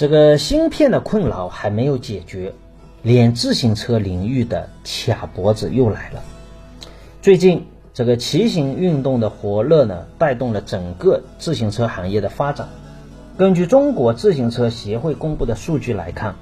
这个芯片的困扰还没有解决，连自行车领域的卡脖子又来了。最近这个骑行运动的火热呢，带动了整个自行车行业的发展。根据中国自行车协会公布的数据来看，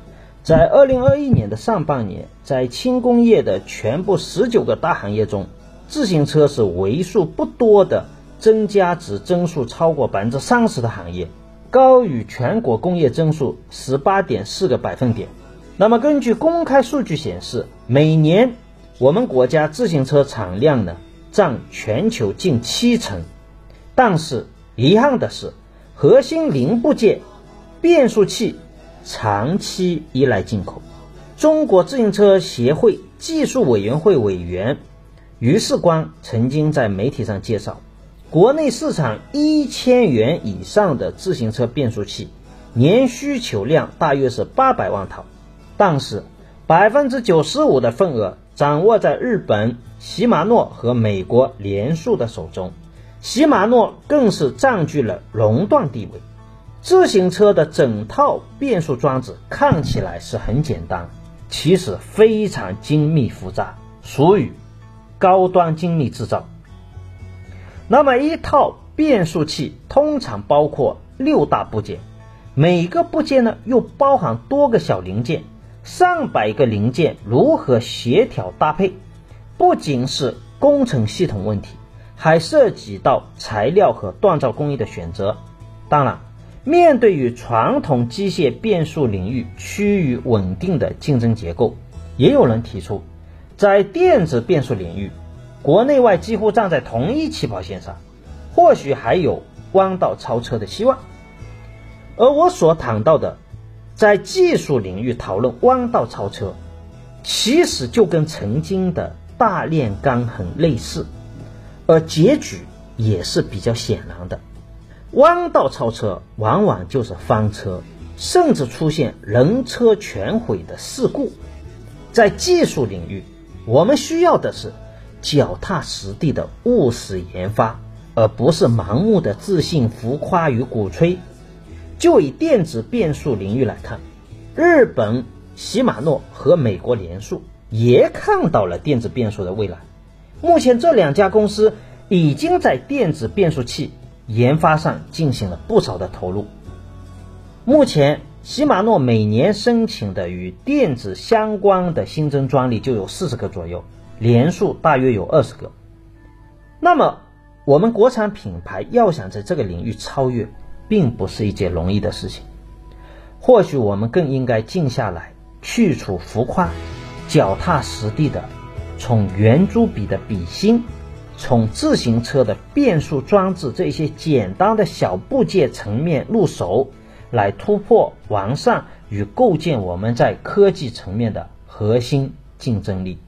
在二零二一年的上半年，在轻工业的全部十九个大行业中，自行车是为数不多的增加值增速超过百分之三十的行业。高于全国工业增速十八点四个百分点。那么，根据公开数据显示，每年我们国家自行车产量呢占全球近七成。但是遗憾的是，核心零部件变速器长期依赖进口。中国自行车协会技术委员会委员于世光曾经在媒体上介绍。国内市场一千元以上的自行车变速器年需求量大约是八百万套，但是百分之九十五的份额掌握在日本禧玛诺和美国联塑的手中，禧玛诺更是占据了垄断地位。自行车的整套变速装置看起来是很简单，其实非常精密复杂，属于高端精密制造。那么一套变速器通常包括六大部件，每个部件呢又包含多个小零件，上百个零件如何协调搭配，不仅是工程系统问题，还涉及到材料和锻造工艺的选择。当然，面对于传统机械变速领域趋于稳定的竞争结构，也有人提出，在电子变速领域。国内外几乎站在同一起跑线上，或许还有弯道超车的希望。而我所谈到的，在技术领域讨论弯道超车，其实就跟曾经的大炼钢很类似，而结局也是比较显然的。弯道超车往往就是翻车，甚至出现人车全毁的事故。在技术领域，我们需要的是。脚踏实地的务实研发，而不是盲目的自信、浮夸与鼓吹。就以电子变速领域来看，日本禧玛诺和美国联塑也看到了电子变速的未来。目前，这两家公司已经在电子变速器研发上进行了不少的投入。目前，禧玛诺每年申请的与电子相关的新增专利就有四十个左右。连数大约有二十个，那么我们国产品牌要想在这个领域超越，并不是一件容易的事情。或许我们更应该静下来，去除浮夸，脚踏实地的从圆珠笔的笔芯，从自行车的变速装置这些简单的小部件层面入手，来突破、完善与构建我们在科技层面的核心竞争力。